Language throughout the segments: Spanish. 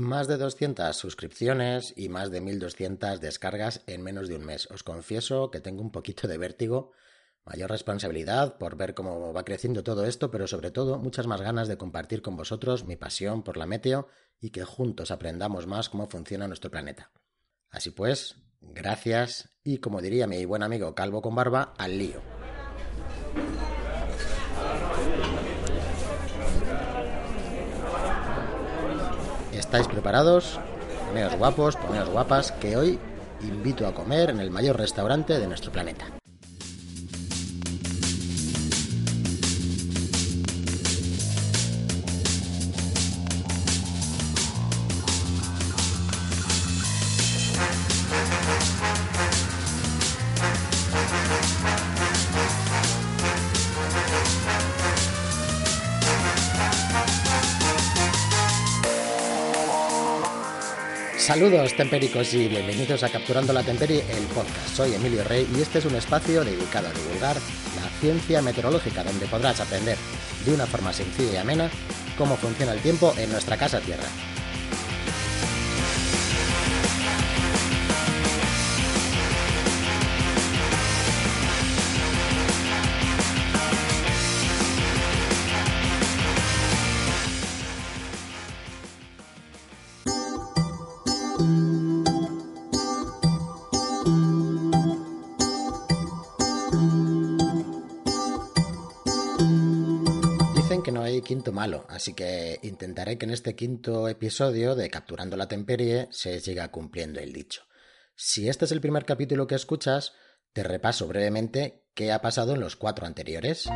Más de 200 suscripciones y más de 1200 descargas en menos de un mes. Os confieso que tengo un poquito de vértigo, mayor responsabilidad por ver cómo va creciendo todo esto, pero sobre todo muchas más ganas de compartir con vosotros mi pasión por la meteo y que juntos aprendamos más cómo funciona nuestro planeta. Así pues, gracias y como diría mi buen amigo Calvo con Barba, al lío. ¿Estáis preparados? Poneos guapos, poneos guapas, que hoy invito a comer en el mayor restaurante de nuestro planeta. Saludos tempéricos y bienvenidos a Capturando la Temperie, el podcast. Soy Emilio Rey y este es un espacio dedicado a divulgar la ciencia meteorológica donde podrás aprender de una forma sencilla y amena cómo funciona el tiempo en nuestra casa Tierra. Que no hay quinto malo, así que intentaré que en este quinto episodio de Capturando la Temperie se siga cumpliendo el dicho. Si este es el primer capítulo que escuchas, te repaso brevemente qué ha pasado en los cuatro anteriores.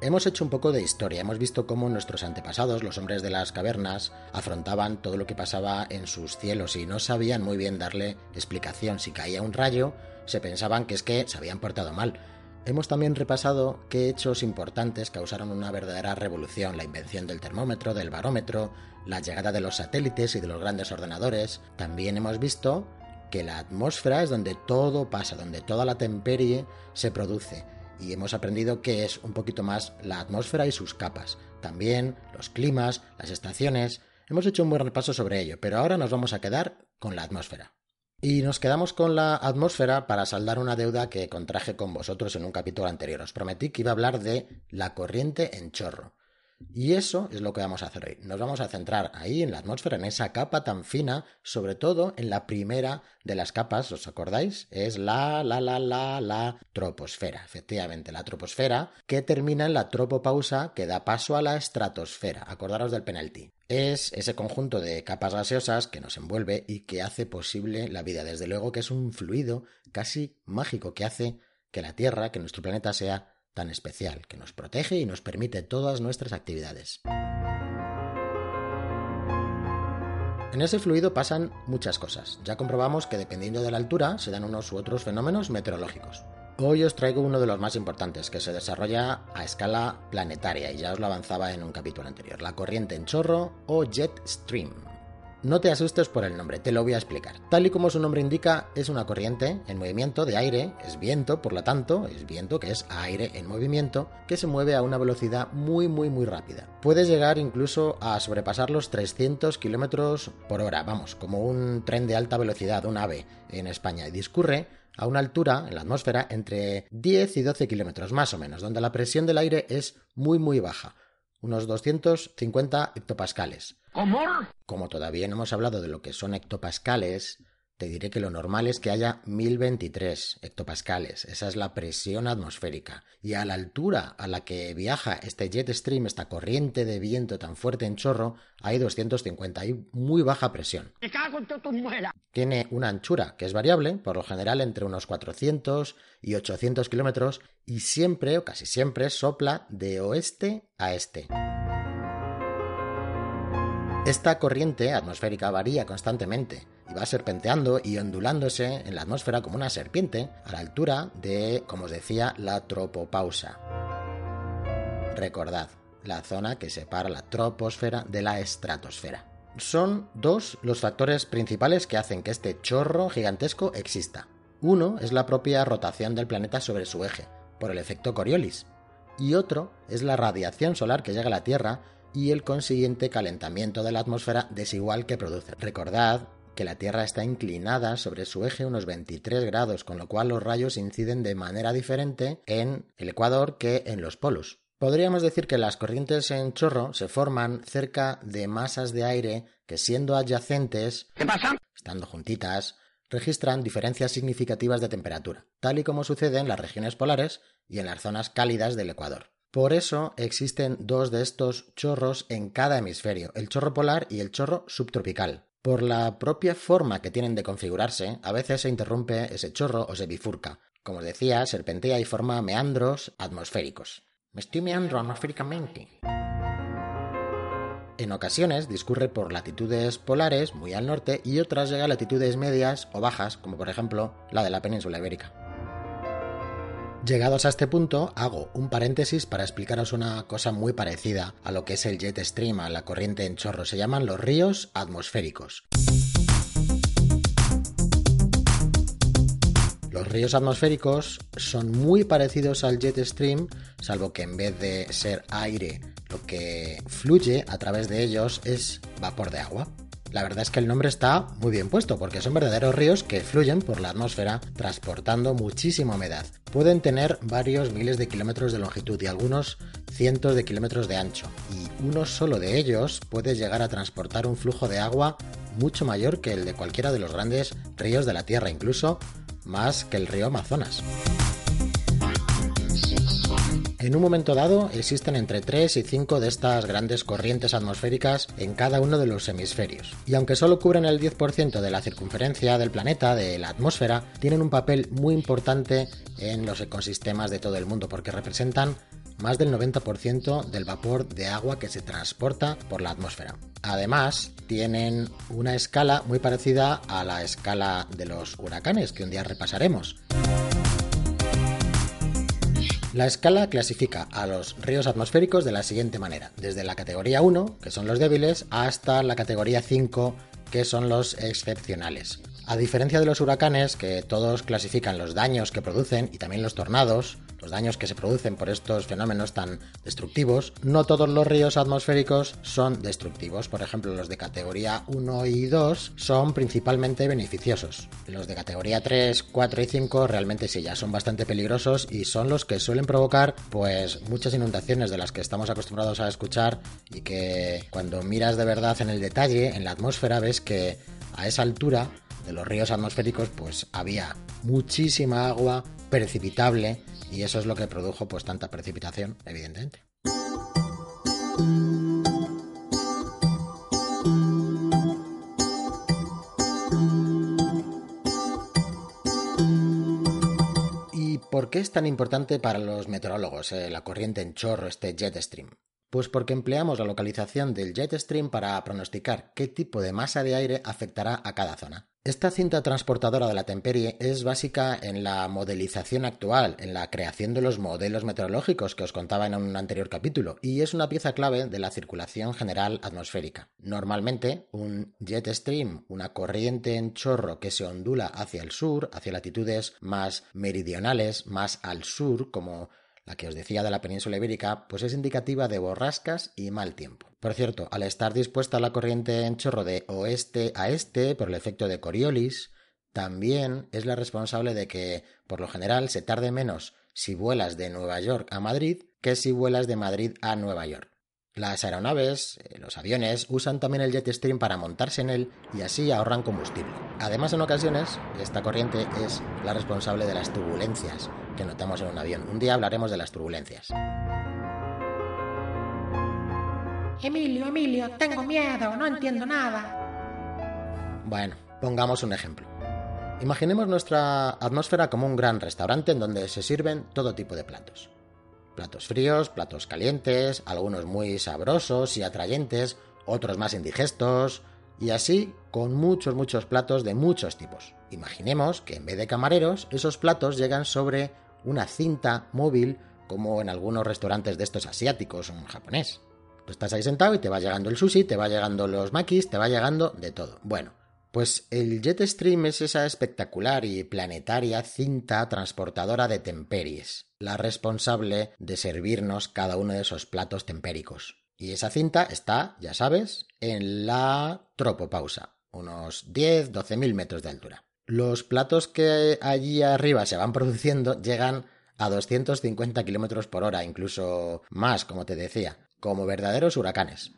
Hemos hecho un poco de historia, hemos visto cómo nuestros antepasados, los hombres de las cavernas, afrontaban todo lo que pasaba en sus cielos y no sabían muy bien darle explicación. Si caía un rayo, se pensaban que es que se habían portado mal Hemos también repasado qué hechos importantes causaron una verdadera revolución, la invención del termómetro, del barómetro, la llegada de los satélites y de los grandes ordenadores. También hemos visto que la atmósfera es donde todo pasa, donde toda la temperie se produce. Y hemos aprendido qué es un poquito más la atmósfera y sus capas. También los climas, las estaciones. Hemos hecho un buen repaso sobre ello, pero ahora nos vamos a quedar con la atmósfera. Y nos quedamos con la atmósfera para saldar una deuda que contraje con vosotros en un capítulo anterior. Os prometí que iba a hablar de la corriente en chorro. Y eso es lo que vamos a hacer hoy. Nos vamos a centrar ahí en la atmósfera, en esa capa tan fina, sobre todo en la primera de las capas, ¿os acordáis? Es la, la, la, la, la troposfera. Efectivamente, la troposfera que termina en la tropopausa que da paso a la estratosfera. Acordaros del penalti. Es ese conjunto de capas gaseosas que nos envuelve y que hace posible la vida. Desde luego que es un fluido casi mágico que hace que la Tierra, que nuestro planeta sea tan especial, que nos protege y nos permite todas nuestras actividades. En ese fluido pasan muchas cosas. Ya comprobamos que dependiendo de la altura se dan unos u otros fenómenos meteorológicos. Hoy os traigo uno de los más importantes, que se desarrolla a escala planetaria, y ya os lo avanzaba en un capítulo anterior, la corriente en chorro o jet stream. No te asustes por el nombre, te lo voy a explicar. Tal y como su nombre indica, es una corriente en movimiento de aire, es viento, por lo tanto, es viento que es aire en movimiento, que se mueve a una velocidad muy muy muy rápida. Puede llegar incluso a sobrepasar los 300 km por hora, vamos, como un tren de alta velocidad, un ave en España, y discurre a una altura en la atmósfera entre 10 y 12 kilómetros más o menos, donde la presión del aire es muy muy baja, unos 250 hectopascales. ¿Cómo? Como todavía no hemos hablado de lo que son hectopascales, te diré que lo normal es que haya 1023 hectopascales. Esa es la presión atmosférica. Y a la altura a la que viaja este jet stream, esta corriente de viento tan fuerte en chorro, hay 250. Hay muy baja presión. Tiene una anchura que es variable, por lo general entre unos 400 y 800 kilómetros, y siempre o casi siempre sopla de oeste a este. Esta corriente atmosférica varía constantemente y va serpenteando y ondulándose en la atmósfera como una serpiente a la altura de, como os decía, la tropopausa. Recordad, la zona que separa la troposfera de la estratosfera. Son dos los factores principales que hacen que este chorro gigantesco exista. Uno es la propia rotación del planeta sobre su eje, por el efecto Coriolis, y otro es la radiación solar que llega a la Tierra y el consiguiente calentamiento de la atmósfera desigual que produce. Recordad que la Tierra está inclinada sobre su eje unos 23 grados, con lo cual los rayos inciden de manera diferente en el Ecuador que en los polos. Podríamos decir que las corrientes en chorro se forman cerca de masas de aire que siendo adyacentes, estando juntitas, registran diferencias significativas de temperatura, tal y como sucede en las regiones polares y en las zonas cálidas del Ecuador. Por eso existen dos de estos chorros en cada hemisferio, el chorro polar y el chorro subtropical. Por la propia forma que tienen de configurarse, a veces se interrumpe ese chorro o se bifurca. Como os decía, serpentea y forma meandros atmosféricos. Me estoy meandro atmosféricamente. En ocasiones discurre por latitudes polares, muy al norte, y otras llega a latitudes medias o bajas, como por ejemplo la de la península ibérica. Llegados a este punto, hago un paréntesis para explicaros una cosa muy parecida a lo que es el jet stream, a la corriente en chorro. Se llaman los ríos atmosféricos. Los ríos atmosféricos son muy parecidos al jet stream, salvo que en vez de ser aire, lo que fluye a través de ellos es vapor de agua. La verdad es que el nombre está muy bien puesto porque son verdaderos ríos que fluyen por la atmósfera transportando muchísima humedad. Pueden tener varios miles de kilómetros de longitud y algunos cientos de kilómetros de ancho y uno solo de ellos puede llegar a transportar un flujo de agua mucho mayor que el de cualquiera de los grandes ríos de la Tierra, incluso más que el río Amazonas. En un momento dado existen entre 3 y 5 de estas grandes corrientes atmosféricas en cada uno de los hemisferios. Y aunque solo cubren el 10% de la circunferencia del planeta, de la atmósfera, tienen un papel muy importante en los ecosistemas de todo el mundo porque representan más del 90% del vapor de agua que se transporta por la atmósfera. Además, tienen una escala muy parecida a la escala de los huracanes que un día repasaremos. La escala clasifica a los ríos atmosféricos de la siguiente manera, desde la categoría 1, que son los débiles, hasta la categoría 5, que son los excepcionales. A diferencia de los huracanes, que todos clasifican los daños que producen y también los tornados, los daños que se producen por estos fenómenos tan destructivos, no todos los ríos atmosféricos son destructivos. Por ejemplo, los de categoría 1 y 2 son principalmente beneficiosos. Los de categoría 3, 4 y 5 realmente sí ya son bastante peligrosos y son los que suelen provocar pues muchas inundaciones de las que estamos acostumbrados a escuchar y que cuando miras de verdad en el detalle, en la atmósfera, ves que a esa altura de los ríos atmosféricos pues había muchísima agua precipitable y eso es lo que produjo pues tanta precipitación, evidentemente. ¿Y por qué es tan importante para los meteorólogos eh, la corriente en chorro, este jet stream? Pues porque empleamos la localización del jet stream para pronosticar qué tipo de masa de aire afectará a cada zona. Esta cinta transportadora de la temperie es básica en la modelización actual, en la creación de los modelos meteorológicos que os contaba en un anterior capítulo, y es una pieza clave de la circulación general atmosférica. Normalmente, un jet stream, una corriente en chorro que se ondula hacia el sur, hacia latitudes más meridionales, más al sur, como la que os decía de la península ibérica, pues es indicativa de borrascas y mal tiempo. Por cierto, al estar dispuesta la corriente en chorro de oeste a este por el efecto de Coriolis, también es la responsable de que, por lo general, se tarde menos si vuelas de Nueva York a Madrid que si vuelas de Madrid a Nueva York. Las aeronaves, eh, los aviones, usan también el jet stream para montarse en él y así ahorran combustible. Además, en ocasiones, esta corriente es la responsable de las turbulencias que notamos en un avión. Un día hablaremos de las turbulencias. Emilio, Emilio, tengo miedo, no entiendo nada. Bueno, pongamos un ejemplo. Imaginemos nuestra atmósfera como un gran restaurante en donde se sirven todo tipo de platos. Platos fríos, platos calientes, algunos muy sabrosos y atrayentes, otros más indigestos, y así con muchos, muchos platos de muchos tipos. Imaginemos que en vez de camareros, esos platos llegan sobre una cinta móvil como en algunos restaurantes de estos asiáticos o en japonés. Tú estás ahí sentado y te va llegando el sushi, te va llegando los makis, te va llegando de todo. Bueno, pues el Jetstream es esa espectacular y planetaria cinta transportadora de temperies, la responsable de servirnos cada uno de esos platos tempéricos. Y esa cinta está, ya sabes, en la tropopausa, unos 10-12 mil metros de altura. Los platos que allí arriba se van produciendo llegan a 250 kilómetros por hora, incluso más, como te decía, como verdaderos huracanes.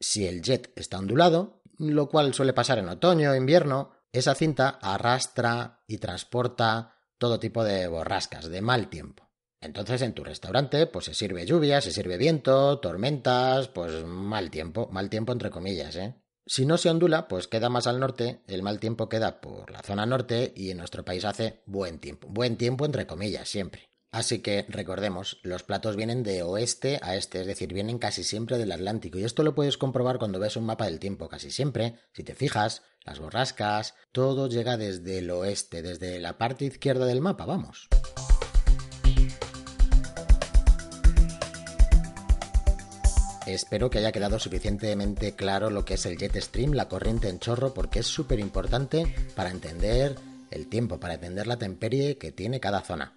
Si el jet está ondulado, lo cual suele pasar en otoño o invierno, esa cinta arrastra y transporta todo tipo de borrascas, de mal tiempo. Entonces en tu restaurante pues se sirve lluvia, se sirve viento, tormentas, pues mal tiempo, mal tiempo entre comillas, ¿eh? Si no se ondula, pues queda más al norte, el mal tiempo queda por la zona norte y en nuestro país hace buen tiempo. Buen tiempo entre comillas, siempre. Así que recordemos, los platos vienen de oeste a este, es decir, vienen casi siempre del Atlántico. Y esto lo puedes comprobar cuando ves un mapa del tiempo, casi siempre, si te fijas, las borrascas, todo llega desde el oeste, desde la parte izquierda del mapa, vamos. Espero que haya quedado suficientemente claro lo que es el jet stream, la corriente en chorro, porque es súper importante para entender el tiempo, para entender la temperie que tiene cada zona.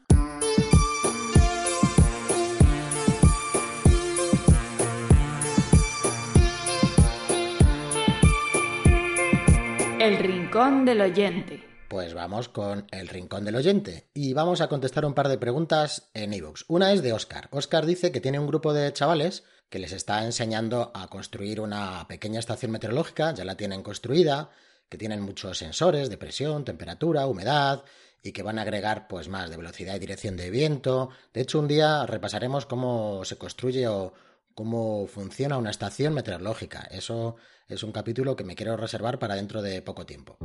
El rincón del oyente. Pues vamos con el rincón del oyente y vamos a contestar un par de preguntas en iVoox. Una es de Oscar. Oscar dice que tiene un grupo de chavales que les está enseñando a construir una pequeña estación meteorológica, ya la tienen construida, que tienen muchos sensores de presión, temperatura, humedad y que van a agregar pues más de velocidad y dirección de viento. De hecho, un día repasaremos cómo se construye o cómo funciona una estación meteorológica. Eso es un capítulo que me quiero reservar para dentro de poco tiempo.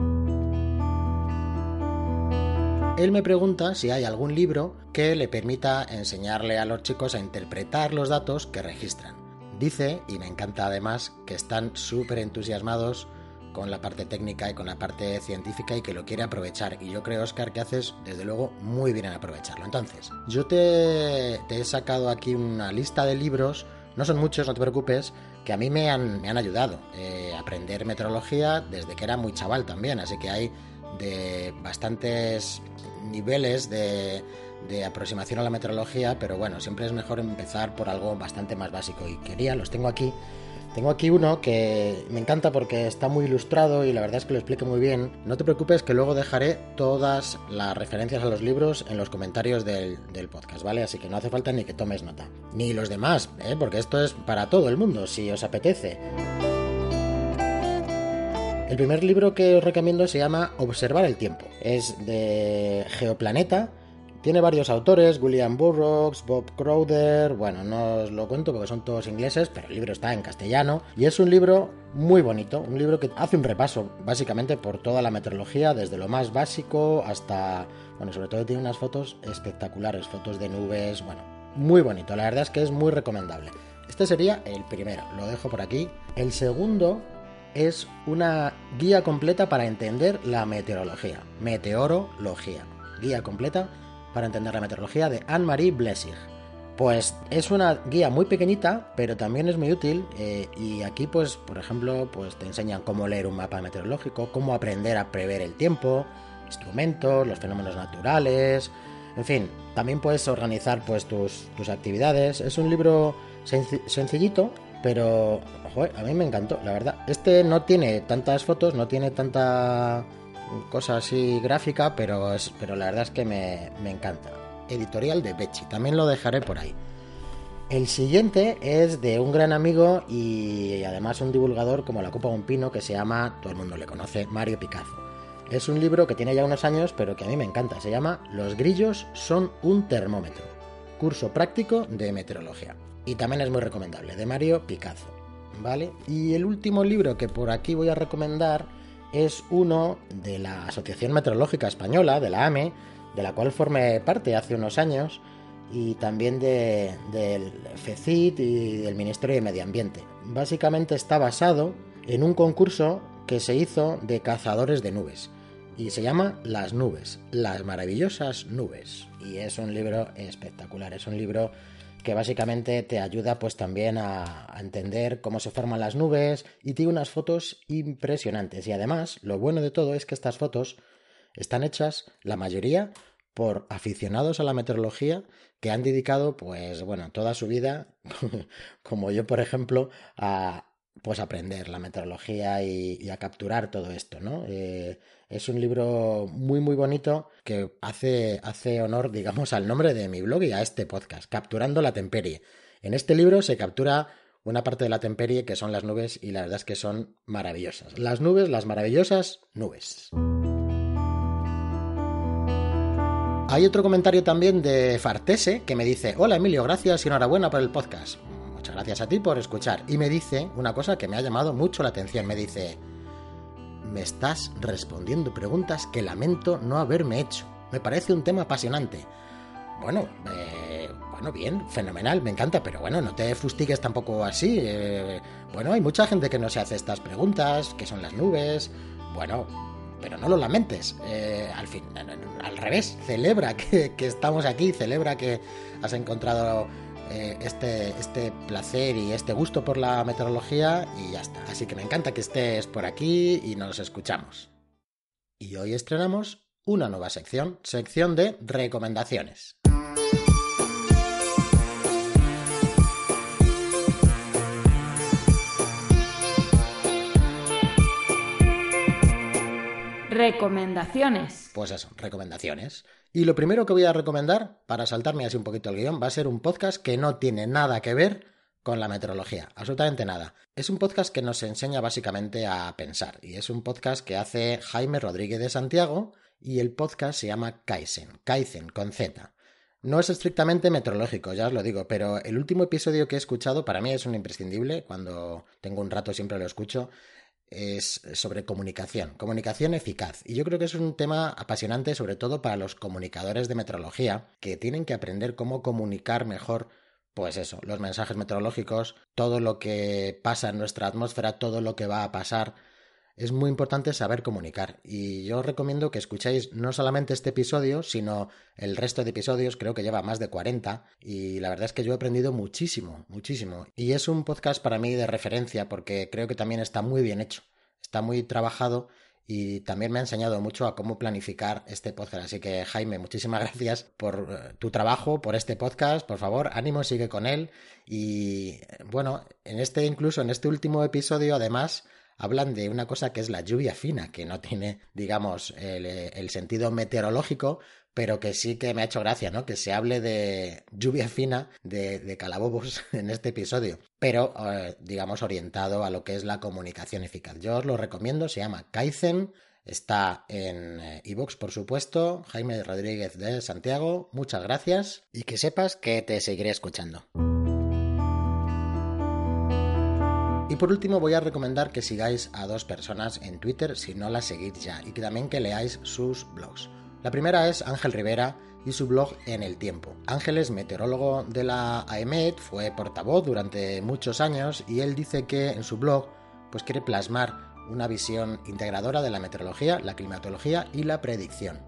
Él me pregunta si hay algún libro que le permita enseñarle a los chicos a interpretar los datos que registran. Dice, y me encanta además, que están súper entusiasmados con la parte técnica y con la parte científica y que lo quiere aprovechar. Y yo creo, Oscar, que haces desde luego muy bien en aprovecharlo. Entonces, yo te, he sacado aquí una lista de libros, no son muchos, no te preocupes, que a mí me han, me han ayudado a eh, aprender meteorología desde que era muy chaval también. Así que hay de bastantes niveles de, aproximación a la meteorología, pero bueno, siempre es mejor empezar por algo bastante más básico. Y quería, los tengo aquí. Tengo aquí uno que me encanta porque está muy ilustrado y la verdad es que lo explica muy bien. No te preocupes que luego dejaré todas las referencias a los libros en los comentarios del, del podcast, ¿vale? Así que no hace falta ni que tomes nota. Ni los demás, ¿eh? porque esto es para todo el mundo, si os apetece. El primer libro que os recomiendo se llama Observar el tiempo. Es de Geoplaneta. Tiene varios autores, William Burroughs, Bob Crowder, bueno, no os lo cuento porque son todos ingleses, pero el libro está en castellano y es un libro muy bonito, un libro que hace un repaso básicamente por toda la meteorología, desde lo más básico hasta, bueno, sobre todo tiene unas fotos espectaculares, fotos de nubes, bueno, muy bonito, la verdad es que es muy recomendable. Este sería el primero, lo dejo por aquí. El segundo es una guía completa para entender la meteorología. Meteorología. Guía completa para entender la meteorología de Anne-Marie Blessig. Pues es una guía muy pequeñita, pero también es muy útil. Eh, y aquí, pues, por ejemplo, pues te enseñan cómo leer un mapa meteorológico, cómo aprender a prever el tiempo, instrumentos, los fenómenos naturales. En fin, también puedes organizar pues tus, tus actividades. Es un libro sencillito, pero a mí me encantó, la verdad. Este no tiene tantas fotos, no tiene tanta cosa así gráfica, pero, es, pero la verdad es que me, encanta. Editorial de Becci, también lo dejaré por ahí. El siguiente es de un gran amigo y además un divulgador como la Copa un Pino que se llama, todo el mundo le conoce, Mario Picazo. Es un libro que tiene ya unos años, pero que a mí me encanta. Se llama Los grillos son un termómetro. Curso práctico de meteorología. Y también es muy recomendable, de Mario Picazo. ¿vale? Y el último libro que por aquí voy a recomendar es uno de la Asociación Meteorológica Española, de la AME, de la cual formé parte hace unos años, y también de, del FECIT y del Ministerio de Medio Ambiente. Básicamente está basado en un concurso que se hizo de cazadores de nubes y se llama Las nubes, las maravillosas nubes. Y es un libro espectacular, es un libro que básicamente te ayuda pues también a, entender cómo se forman las nubes y tiene unas fotos impresionantes. Y además, lo bueno de todo es que estas fotos están hechas, la mayoría, por aficionados a la meteorología que han dedicado, pues bueno, toda su vida, como yo, por ejemplo, a pues aprender la meteorología y, a capturar todo esto, ¿no? Eh, es un libro muy muy bonito que hace, hace honor, digamos, al nombre de mi blog y a este podcast, Capturando la Temperie. En este libro se captura una parte de la temperie que son las nubes y la verdad es que son maravillosas. Las nubes, las maravillosas nubes. Hay otro comentario también de Fartese que me dice, hola Emilio, gracias y enhorabuena por el podcast. Muchas gracias a ti por escuchar. Y me dice una cosa que me ha llamado mucho la atención. Me dice, me estás respondiendo preguntas que lamento no haberme hecho. Me parece un tema apasionante. Bueno, eh, bueno, bien, fenomenal, me encanta, pero bueno, no te fustigues tampoco así. Eh, bueno, hay mucha gente que no se hace estas preguntas, que son las nubes. Bueno, pero no lo lamentes. Eh, al fin, al revés, celebra que, que estamos aquí, celebra que has encontrado eh, este, este placer y este gusto por la meteorología y ya está. Así que me encanta que estés por aquí y nos escuchamos. Y hoy estrenamos una nueva sección, sección de recomendaciones. Recomendaciones. Pues eso, recomendaciones. Y lo primero que voy a recomendar, para saltarme así un poquito el guion, va a ser un podcast que no tiene nada que ver con la meteorología, absolutamente nada. Es un podcast que nos enseña básicamente a pensar y es un podcast que hace Jaime Rodríguez de Santiago y el podcast se llama Kaizen, Kaizen con Z. No es estrictamente meteorológico, ya os lo digo, pero el último episodio que he escuchado para mí es un imprescindible, cuando tengo un rato siempre lo escucho, es sobre comunicación, comunicación eficaz. Y yo creo que es un tema apasionante sobre todo para los comunicadores de meteorología, que tienen que aprender cómo comunicar mejor, pues eso, los mensajes meteorológicos, todo lo que pasa en nuestra atmósfera, todo lo que va a pasar. Es muy importante saber comunicar y yo os recomiendo que escuchéis no solamente este episodio, sino el resto de episodios, creo que lleva más de 40 y la verdad es que yo he aprendido muchísimo, muchísimo. Y es un podcast para mí de referencia porque creo que también está muy bien hecho está muy trabajado y también me ha enseñado mucho a cómo planificar este podcast. Así que Jaime, muchísimas gracias por eh, tu trabajo, por este podcast. Por favor, ánimo, sigue con él. Y bueno, en este incluso en este último episodio, además, hablan de una cosa que es la lluvia fina, que no tiene, digamos, el, sentido meteorológico, pero que sí que me ha hecho gracia, ¿no? Que se hable de lluvia fina, de, de calabobos en este episodio, pero, eh, digamos, orientado a lo que es la comunicación eficaz. Yo os lo recomiendo, se llama Kaizen, está en iVoox, por supuesto, Jaime Rodríguez de Santiago, muchas gracias y que sepas que te seguiré escuchando. Por último voy a recomendar que sigáis a dos personas en Twitter si no las seguís ya y que también que leáis sus blogs. La primera es Ángel Rivera y su blog En el Tiempo. Ángel es meteorólogo de la AEMET, fue portavoz durante muchos años y él dice que en su blog pues quiere plasmar una visión integradora de la meteorología, la climatología y la predicción.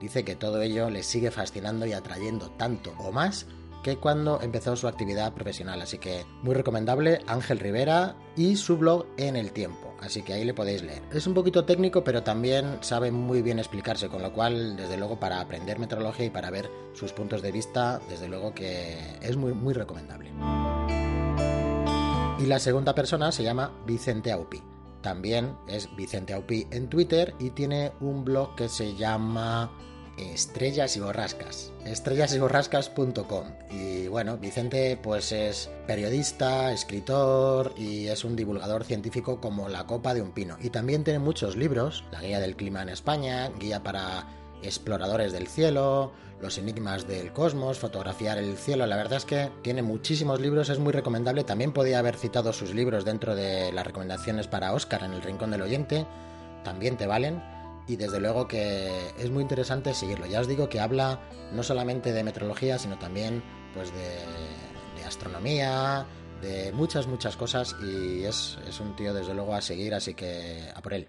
Dice que todo ello le sigue fascinando y atrayendo tanto o más que cuando empezó su actividad profesional. Así que muy recomendable Ángel Rivera y su blog En el Tiempo así que ahí le podéis leer. Es un poquito técnico, pero también sabe muy bien explicarse, con lo cual, desde luego, para aprender meteorología y para ver sus puntos de vista, desde luego que es muy, muy recomendable. Y la segunda persona se llama Vicente Aupi. También es Vicente Aupi en Twitter y tiene un blog que se llama Estrellas y Borrascas, estrellasyborrascas.com. Y bueno, Vicente pues es periodista, escritor y es un divulgador científico como la copa de un pino. Y también tiene muchos libros, la guía del clima en España, guía para exploradores del cielo, los enigmas del cosmos, fotografiar el cielo. La verdad es que tiene muchísimos libros, es muy recomendable. También podía haber citado sus libros dentro de las recomendaciones para Oscar en el Rincón del Oyente. También te valen y desde luego que es muy interesante seguirlo. Ya os digo que habla no solamente de meteorología, sino también pues de, astronomía, de muchas, muchas cosas y es, es un tío desde luego a seguir, así que a por él.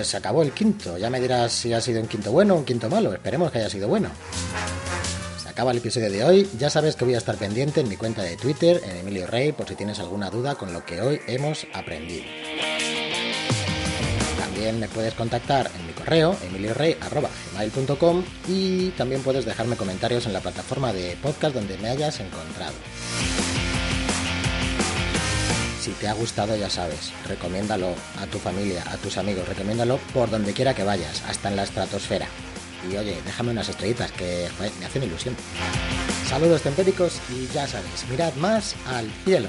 Pues se acabó el quinto. Ya me dirás si ha sido un quinto bueno o un quinto malo. Esperemos que haya sido bueno. Se acaba el episodio de hoy. Ya sabes que voy a estar pendiente en mi cuenta de Twitter, en Emilio Rey, por si tienes alguna duda con lo que hoy hemos aprendido. También me puedes contactar en mi correo, emiliorey.gmail.com y también puedes dejarme comentarios en la plataforma de podcast donde me hayas encontrado. Si te ha gustado, ya sabes, recomiéndalo a tu familia, a tus amigos, recomiéndalo por donde quiera que vayas, hasta en la estratosfera. Y oye, déjame unas estrellitas que me hacen ilusión. Saludos tempéricos y ya sabes, mirad más al cielo.